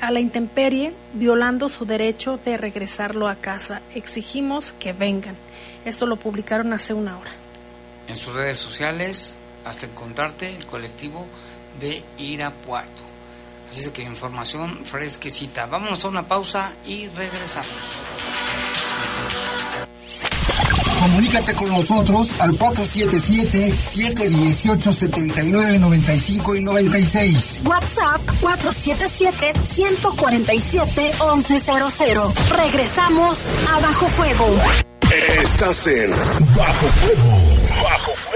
a la intemperie violando su derecho de regresarlo a casa. Exigimos que vengan. Esto lo publicaron hace una hora. En sus redes sociales, hasta encontrarte, el colectivo de Irapuato. Así que información fresquecita. Vámonos a una pausa y regresamos. Comunícate con nosotros al 477-718-7995 y 96. WhatsApp 477-147-1100. Regresamos a Bajo Fuego. Estás en Bajo Fuego. Bajo Fuego.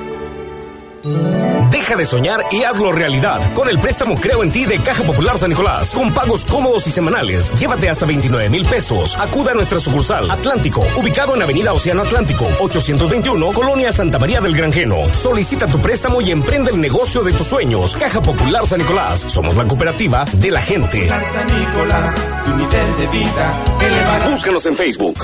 Deja de soñar y hazlo realidad con el préstamo Creo en ti de Caja Popular San Nicolás. Con pagos cómodos y semanales. Llévate hasta 29 mil pesos. Acuda a nuestra sucursal Atlántico, ubicado en Avenida Océano Atlántico, 821, Colonia Santa María del Granjeno. Solicita tu préstamo y emprende el negocio de tus sueños. Caja Popular San Nicolás. Somos la cooperativa de la gente. San Nicolás, tu nivel de vida Búscanos en Facebook.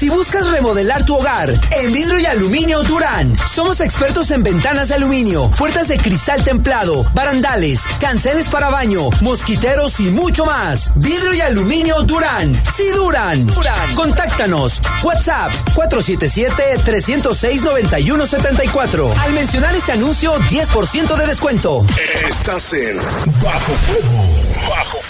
Si buscas remodelar tu hogar, en vidrio y aluminio Durán. Somos expertos en ventanas de aluminio, puertas de cristal templado, barandales, canceles para baño, mosquiteros y mucho más. Vidrio y aluminio Durán. Sí, Durán. Durán. Contáctanos. WhatsApp 477-306-9174. Al mencionar este anuncio, 10% de descuento. Estás en Bajo Fuego. Bajo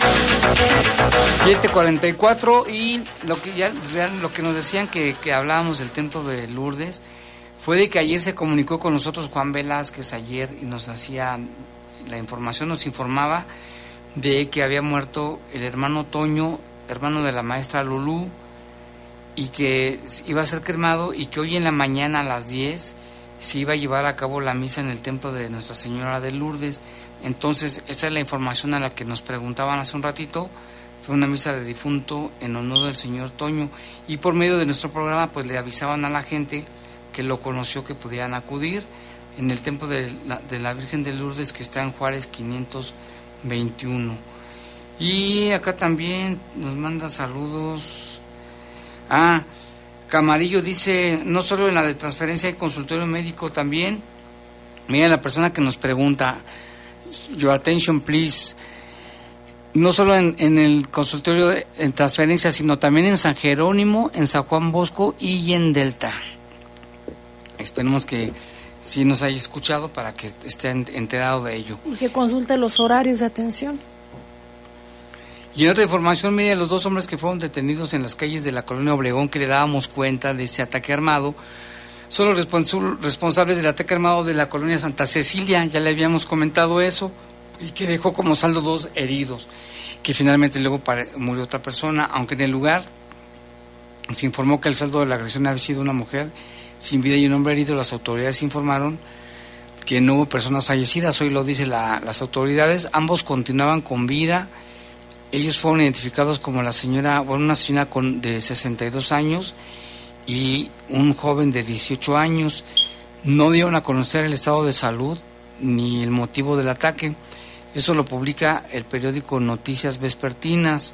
744 y lo que ya lo que nos decían que, que hablábamos del templo de Lourdes fue de que ayer se comunicó con nosotros Juan Velázquez ayer y nos hacía la información nos informaba de que había muerto el hermano Toño, hermano de la maestra Lulú y que iba a ser cremado y que hoy en la mañana a las 10 se iba a llevar a cabo la misa en el templo de Nuestra Señora de Lourdes. Entonces, esa es la información a la que nos preguntaban hace un ratito fue una misa de difunto en honor del señor Toño y por medio de nuestro programa pues le avisaban a la gente que lo conoció que podían acudir en el templo de la, de la Virgen de Lourdes que está en Juárez 521. Y acá también nos manda saludos. Ah, Camarillo dice, no solo en la de transferencia y consultorio médico también. Mira la persona que nos pregunta, your attention please no solo en, en el consultorio de, en transferencia, sino también en San Jerónimo, en San Juan Bosco y en Delta. Esperemos que sí nos haya escuchado para que esté enterado de ello. Y que consulte los horarios de atención. Y en otra información, mire, los dos hombres que fueron detenidos en las calles de la colonia Obregón, que le dábamos cuenta de ese ataque armado, son los responsables del ataque armado de la colonia Santa Cecilia, ya le habíamos comentado eso, y que dejó como saldo dos heridos, que finalmente luego murió otra persona, aunque en el lugar se informó que el saldo de la agresión había sido una mujer sin vida y un hombre herido. Las autoridades informaron que no hubo personas fallecidas, hoy lo dicen las autoridades, ambos continuaban con vida, ellos fueron identificados como la señora, bueno, una señora con, de 62 años y un joven de 18 años, no dieron a conocer el estado de salud ni el motivo del ataque. Eso lo publica el periódico Noticias Vespertinas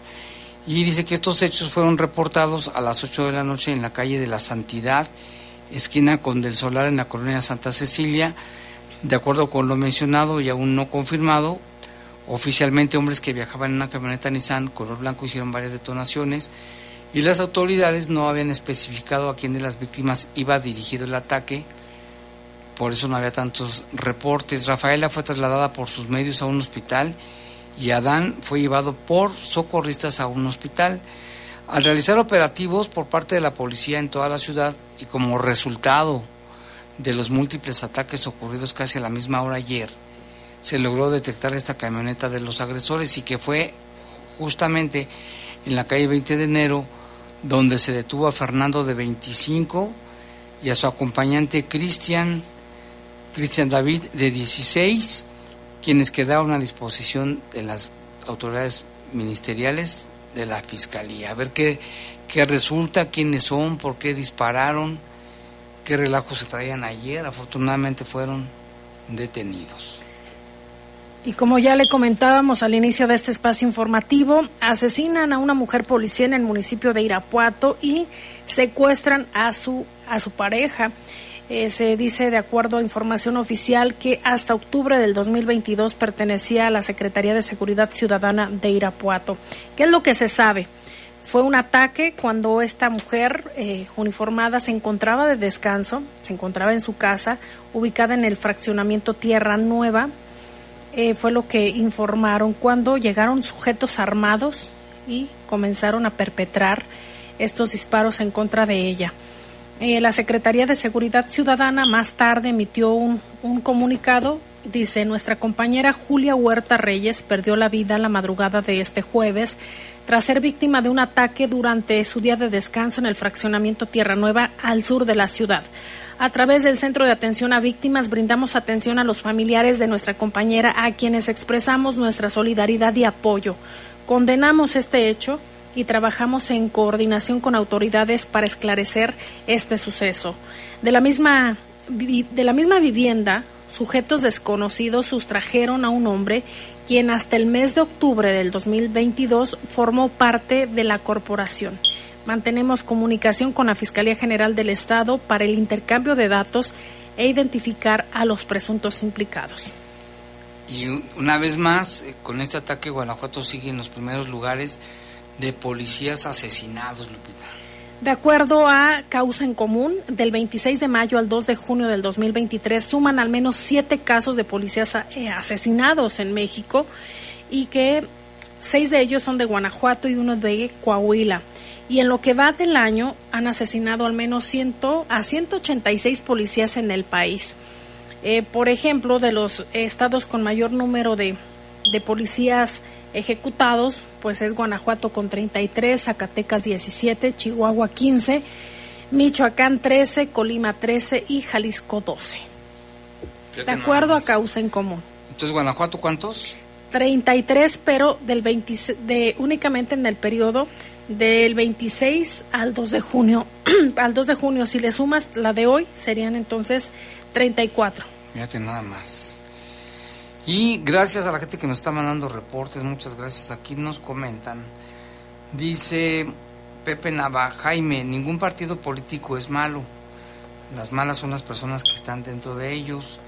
y dice que estos hechos fueron reportados a las 8 de la noche en la calle de la Santidad, esquina con del Solar en la colonia Santa Cecilia. De acuerdo con lo mencionado y aún no confirmado, oficialmente hombres que viajaban en una camioneta Nissan color blanco hicieron varias detonaciones y las autoridades no habían especificado a quién de las víctimas iba dirigido el ataque por eso no había tantos reportes. Rafaela fue trasladada por sus medios a un hospital y Adán fue llevado por socorristas a un hospital. Al realizar operativos por parte de la policía en toda la ciudad y como resultado de los múltiples ataques ocurridos casi a la misma hora ayer, se logró detectar esta camioneta de los agresores y que fue justamente en la calle 20 de enero donde se detuvo a Fernando de 25 y a su acompañante Cristian Cristian David de 16, quienes quedaron a disposición de las autoridades ministeriales de la Fiscalía. A ver qué, qué resulta, quiénes son, por qué dispararon, qué relajos se traían ayer. Afortunadamente fueron detenidos. Y como ya le comentábamos al inicio de este espacio informativo, asesinan a una mujer policía en el municipio de Irapuato y secuestran a su a su pareja. Eh, se dice, de acuerdo a información oficial, que hasta octubre del 2022 pertenecía a la Secretaría de Seguridad Ciudadana de Irapuato. ¿Qué es lo que se sabe? Fue un ataque cuando esta mujer eh, uniformada se encontraba de descanso, se encontraba en su casa, ubicada en el fraccionamiento Tierra Nueva. Eh, fue lo que informaron cuando llegaron sujetos armados y comenzaron a perpetrar estos disparos en contra de ella. Eh, la Secretaría de Seguridad Ciudadana más tarde emitió un, un, comunicado. Dice, nuestra compañera Julia Huerta Reyes perdió la vida la madrugada de este jueves tras ser víctima de un ataque durante su día de descanso en el fraccionamiento Tierra Nueva al sur de la ciudad. A través del Centro de Atención a Víctimas brindamos atención a los familiares de nuestra compañera a quienes expresamos nuestra solidaridad y apoyo. Condenamos este hecho y trabajamos en coordinación con autoridades para esclarecer este suceso. De la misma, de la misma vivienda, sujetos desconocidos sustrajeron a un hombre quien hasta el mes de octubre del 2022 formó parte de la corporación. mantenemos comunicación con la Fiscalía General del Estado para el intercambio de datos e identificar a los presuntos implicados. Y una vez más, eh, con este ataque, Guanajuato sigue en los primeros lugares de policías asesinados, Lupita. De acuerdo a Causa en Común, del 26 de mayo al 2 de junio del 2023 suman al menos siete casos de policías eh, asesinados en México y que seis de ellos son de Guanajuato y uno de Coahuila. Y en lo que va del año han asesinado al menos 100 a 186 policías en el país. Eh, por ejemplo, de los estados con mayor número de, de policías ejecutados, pues es Guanajuato con 33, Zacatecas 17, Chihuahua 15, Michoacán 13, Colima 13 y Jalisco 12. De acuerdo a causa en común. Entonces, Guanajuato, ¿cuántos? 33, pero del 20, de, únicamente en el periodo del 26 al 2 de junio. al 2 de junio, si le sumas la de hoy, serían entonces 34. Fíjate nada más. Y gracias a la gente que nos está mandando reportes, muchas gracias. Aquí nos comentan. Dice Pepe Nava, Jaime, ningún partido político es malo. Las malas son las personas que están dentro de ellos.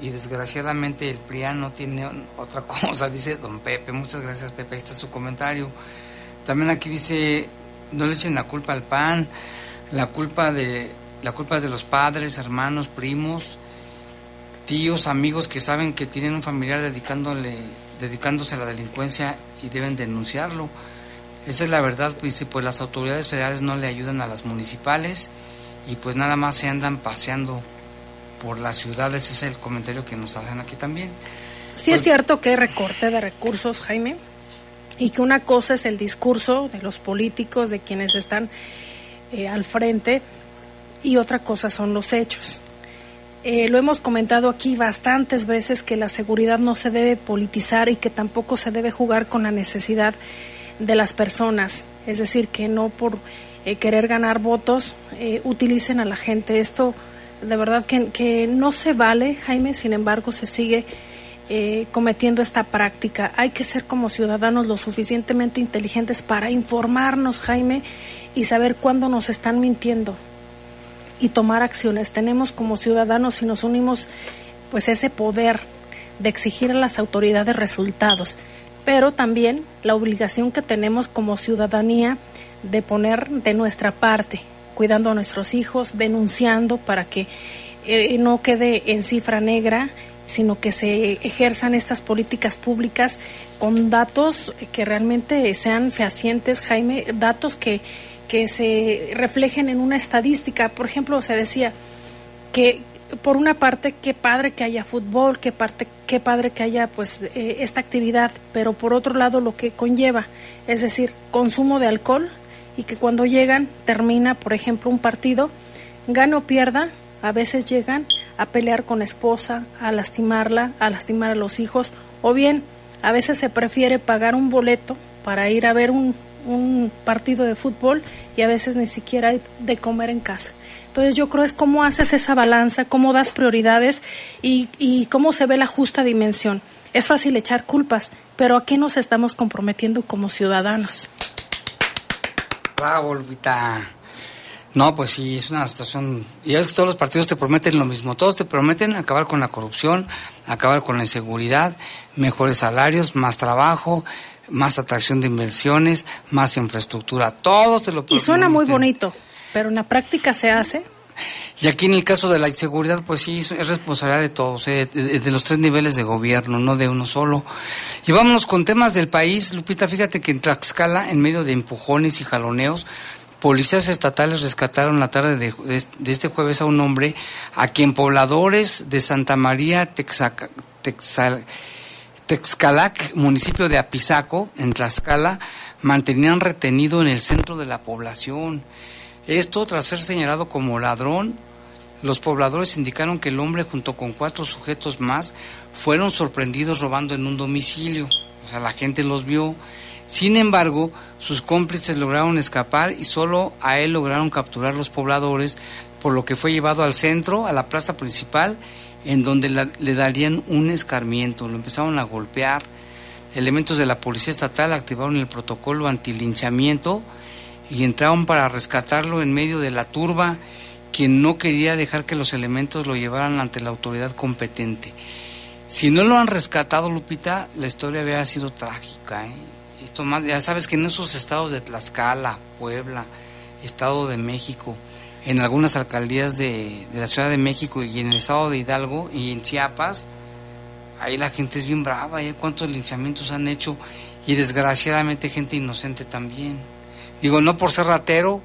Y desgraciadamente el PRIAN no tiene otra cosa, dice don Pepe. Muchas gracias Pepe, ahí está su comentario. También aquí dice, no le echen la culpa al PAN, la culpa de, la culpa es de los padres, hermanos, primos tíos, amigos que saben que tienen un familiar dedicándole, dedicándose a la delincuencia y deben denunciarlo. Esa es la verdad, pues, pues las autoridades federales no le ayudan a las municipales y pues nada más se andan paseando por las ciudades, ese es el comentario que nos hacen aquí también. Sí es pues cierto que hay recorte de recursos, Jaime, y que una cosa es el discurso de los políticos, de quienes están eh, al frente, y otra cosa son los hechos. Eh, lo hemos comentado aquí bastantes veces que la seguridad no se debe politizar y que tampoco se debe jugar con la necesidad de las personas. Es decir, que no por eh, querer ganar votos eh, utilicen a la gente. Esto de verdad que, que, no se vale, Jaime, sin embargo se sigue cometiendo esta práctica. Hay que ser como ciudadanos lo suficientemente inteligentes para informarnos, Jaime, y saber cuándo nos están mintiendo y tomar acciones. Tenemos como ciudadanos, si nos unimos, pues ese poder de exigir a las autoridades resultados, pero también la obligación que tenemos como ciudadanía de poner de nuestra parte, cuidando a nuestros hijos, denunciando para que eh, no quede en cifra negra, sino que se ejerzan estas políticas públicas con datos que realmente sean fehacientes, Jaime, datos que que se reflejen en una estadística. Por ejemplo, se decía que por una parte qué padre que haya fútbol, qué parte qué padre que haya pues eh, esta actividad, pero por otro lado lo que conlleva, es decir, consumo de alcohol y que cuando llegan termina, por ejemplo, un partido, gane o pierda, a veces llegan a pelear con esposa, a lastimarla, a lastimar a los hijos, o bien a veces se prefiere pagar un boleto para ir a ver un, un partido de fútbol y a veces ni siquiera hay de comer en casa. Entonces yo creo es cómo haces esa balanza, cómo das prioridades y, y cómo se ve la justa dimensión. Es fácil echar culpas, pero ¿a qué nos estamos comprometiendo como ciudadanos? Bravo, Lupita. No, pues sí, es una situación. Y es que todos los partidos te prometen lo mismo. Todos te prometen acabar con la corrupción, acabar con la inseguridad, mejores salarios, más trabajo, más atracción de inversiones, más infraestructura, todo se lo Y suena muy bonito, pero en la práctica se hace. Y aquí en el caso de la inseguridad, pues sí, es responsabilidad de todos, eh, de, los tres niveles de gobierno, no de uno solo. Y vámonos con temas del país. Lupita, fíjate que en Tlaxcala, en medio de empujones y jaloneos, policías estatales rescataron la tarde de, este jueves a un hombre a quien pobladores de Santa María Texaca, Texal, Texcalac, municipio de Apizaco, en Tlaxcala, mantenían retenido en el centro de la población. Esto tras ser señalado como ladrón, los pobladores indicaron que el hombre junto con cuatro sujetos más fueron sorprendidos robando en un domicilio. O sea, la gente los vio. Sin embargo, sus cómplices lograron escapar y solo a él lograron capturar los pobladores, por lo que fue llevado al centro, a la plaza principal, en donde le darían un escarmiento, lo empezaron a golpear. Elementos de la Policía Estatal activaron el protocolo antilinchamiento y entraron para rescatarlo en medio de la turba, quien no quería dejar que los elementos lo llevaran ante la autoridad competente. Si no lo han rescatado, Lupita, la historia habría sido trágica. ¿eh? Esto más, ya sabes que en esos estados de Tlaxcala, Puebla, Estado de México, en algunas alcaldías de, de la Ciudad de México y en el Estado de Hidalgo y en Chiapas, ahí la gente es bien brava, ¿eh? cuántos linchamientos han hecho y desgraciadamente gente inocente también. Digo, no por ser ratero,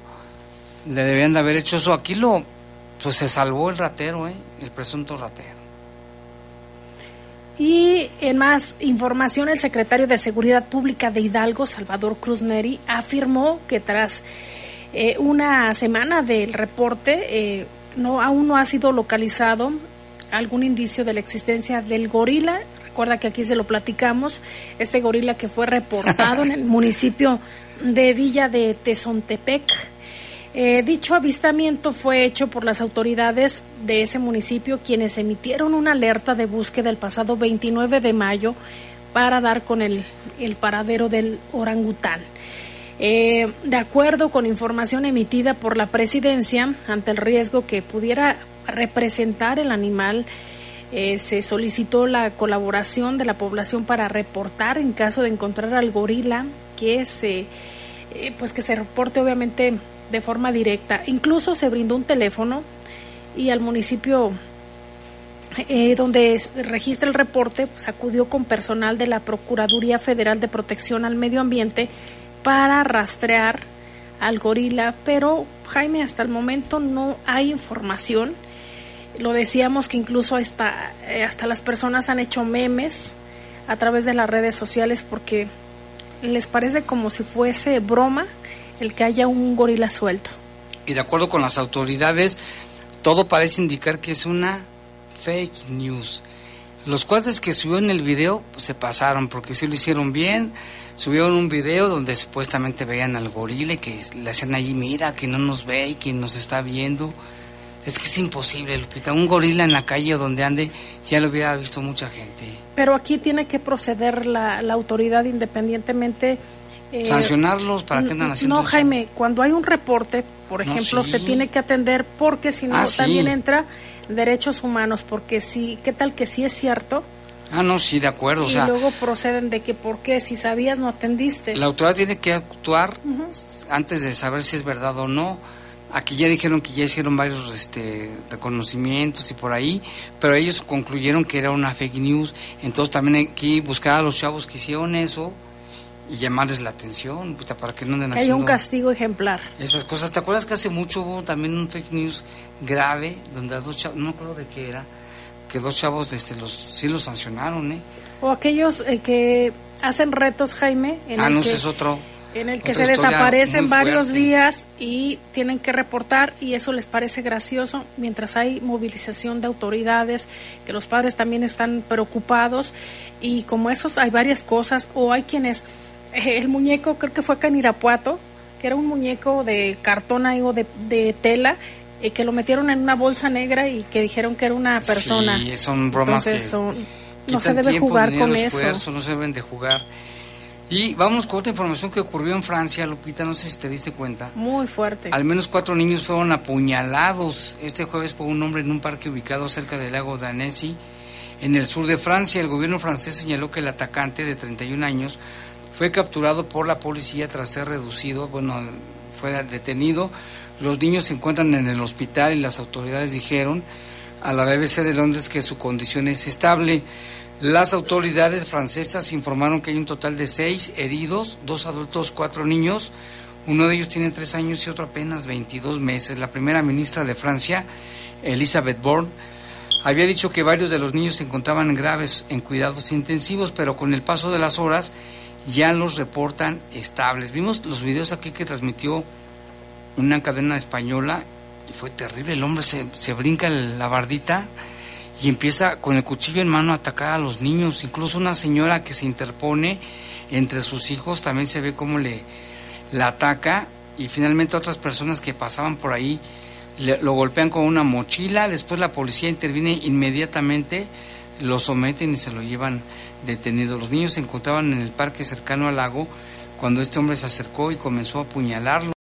le debían de haber hecho eso. Aquí lo, pues se salvó el ratero, ¿eh? el presunto ratero. Y en más información, el secretario de Seguridad Pública de Hidalgo, Salvador Cruz Neri, afirmó que tras eh, una semana del reporte, eh, no, aún no ha sido localizado algún indicio de la existencia del gorila. Recuerda que aquí se lo platicamos, este gorila que fue reportado en el municipio de Villa de Tezontepec. Eh, dicho avistamiento fue hecho por las autoridades de ese municipio quienes emitieron una alerta de búsqueda el pasado 29 de mayo para dar con el, el paradero del orangután. Eh, de acuerdo con información emitida por la presidencia, ante el riesgo que pudiera representar el animal, eh, se solicitó la colaboración de la población para reportar en caso de encontrar al gorila que se, eh, pues que se reporte obviamente de forma directa. Incluso se brindó un teléfono y al municipio eh, donde registra el reporte, pues, acudió con personal de la Procuraduría Federal de Protección al Medio Ambiente para rastrear al gorila, pero Jaime, hasta el momento no hay información. Lo decíamos que incluso hasta, eh, hasta las personas han hecho memes a través de las redes sociales porque les parece como si fuese broma el que haya un gorila suelto. Y de acuerdo con las autoridades, todo parece indicar que es una fake news. Los cuates que subieron el video pues, se pasaron porque sí lo hicieron bien. Subieron un video donde supuestamente veían al gorila y que le hacen allí, mira, que no nos ve y que nos está viendo. Es que es imposible, Lupita. Un gorila en la calle o donde ande ya lo hubiera visto mucha gente. Pero aquí tiene que proceder la, la autoridad independientemente. Eh, Sancionarlos para que andan haciendo No, eso? Jaime, cuando hay un reporte, por No, ejemplo, sí. se tiene que atender porque si no Ah, sí. también entra derechos humanos, porque si, ¿qué tal que sí es cierto? Ah, no, sí, de acuerdo. O y sea, luego proceden de que por qué, si sabías no atendiste. la autoridad tiene que actuar Ujú. antes de saber si es verdad o no. Aquí ya dijeron que ya hicieron varios este, reconocimientos y por ahí, pero ellos concluyeron que era una fake news. Entonces también hay que buscar a los chavos que hicieron eso y llamarles la atención para que no anden Que haciendo un castigo ejemplar. esas cosas. ¿Te acuerdas que hace mucho hubo también un fake news grave donde a dos chavos, no me acuerdo de qué era, dos chavos este, los, sí los sancionaron, ¿eh? O aquellos eh, que hacen retos, Jaime, en ah, el no, que, es otro. en el que se desaparecen varios días y tienen que reportar y eso les parece gracioso mientras hay movilización de autoridades, que los padres también están preocupados y como esos hay varias cosas o hay quienes, eh, el muñeco creo que fue acá en Irapuato, que era un muñeco de cartón ahí o de, de tela eh, que lo metieron en una bolsa negra y que dijeron que era una persona. Sí, son bromas Entonces, que son- no se debe tiempo, jugar dinero, con eso. no se deben de jugar. Y vamos con otra información que ocurrió en Francia, Lupita, no sé si te diste cuenta. Muy fuerte. Al menos cuatro niños fueron apuñalados este jueves por un hombre en un parque ubicado cerca del lago Danesi, en el sur de Francia. El gobierno francés señaló que el atacante de 31 años fue capturado por la policía tras ser reducido, bueno, fue detenido. Los niños se encuentran en el hospital y las autoridades dijeron a la BBC de Londres que su condición es estable. Las autoridades francesas informaron que hay un total de seis heridos, dos adultos, cuatro niños. Uno de ellos tiene tres años y otro apenas 22 meses. La primera ministra de Francia, Elizabeth Borne, había dicho que varios de los niños se encontraban graves en cuidados intensivos, pero con el paso de las horas ya los reportan estables. Vimos los videos aquí que transmitió una cadena española y fue terrible. El hombre se, se brinca la bardita y empieza con el cuchillo en mano a atacar a los niños. Incluso una señora que se interpone entre sus hijos también se ve cómo le la ataca y finalmente otras personas que pasaban por ahí le- lo golpean con una mochila. Después la policía interviene inmediatamente, lo someten y se lo llevan detenido. Los niños se encontraban en el parque cercano al lago cuando este hombre se acercó y comenzó a apuñalarlo.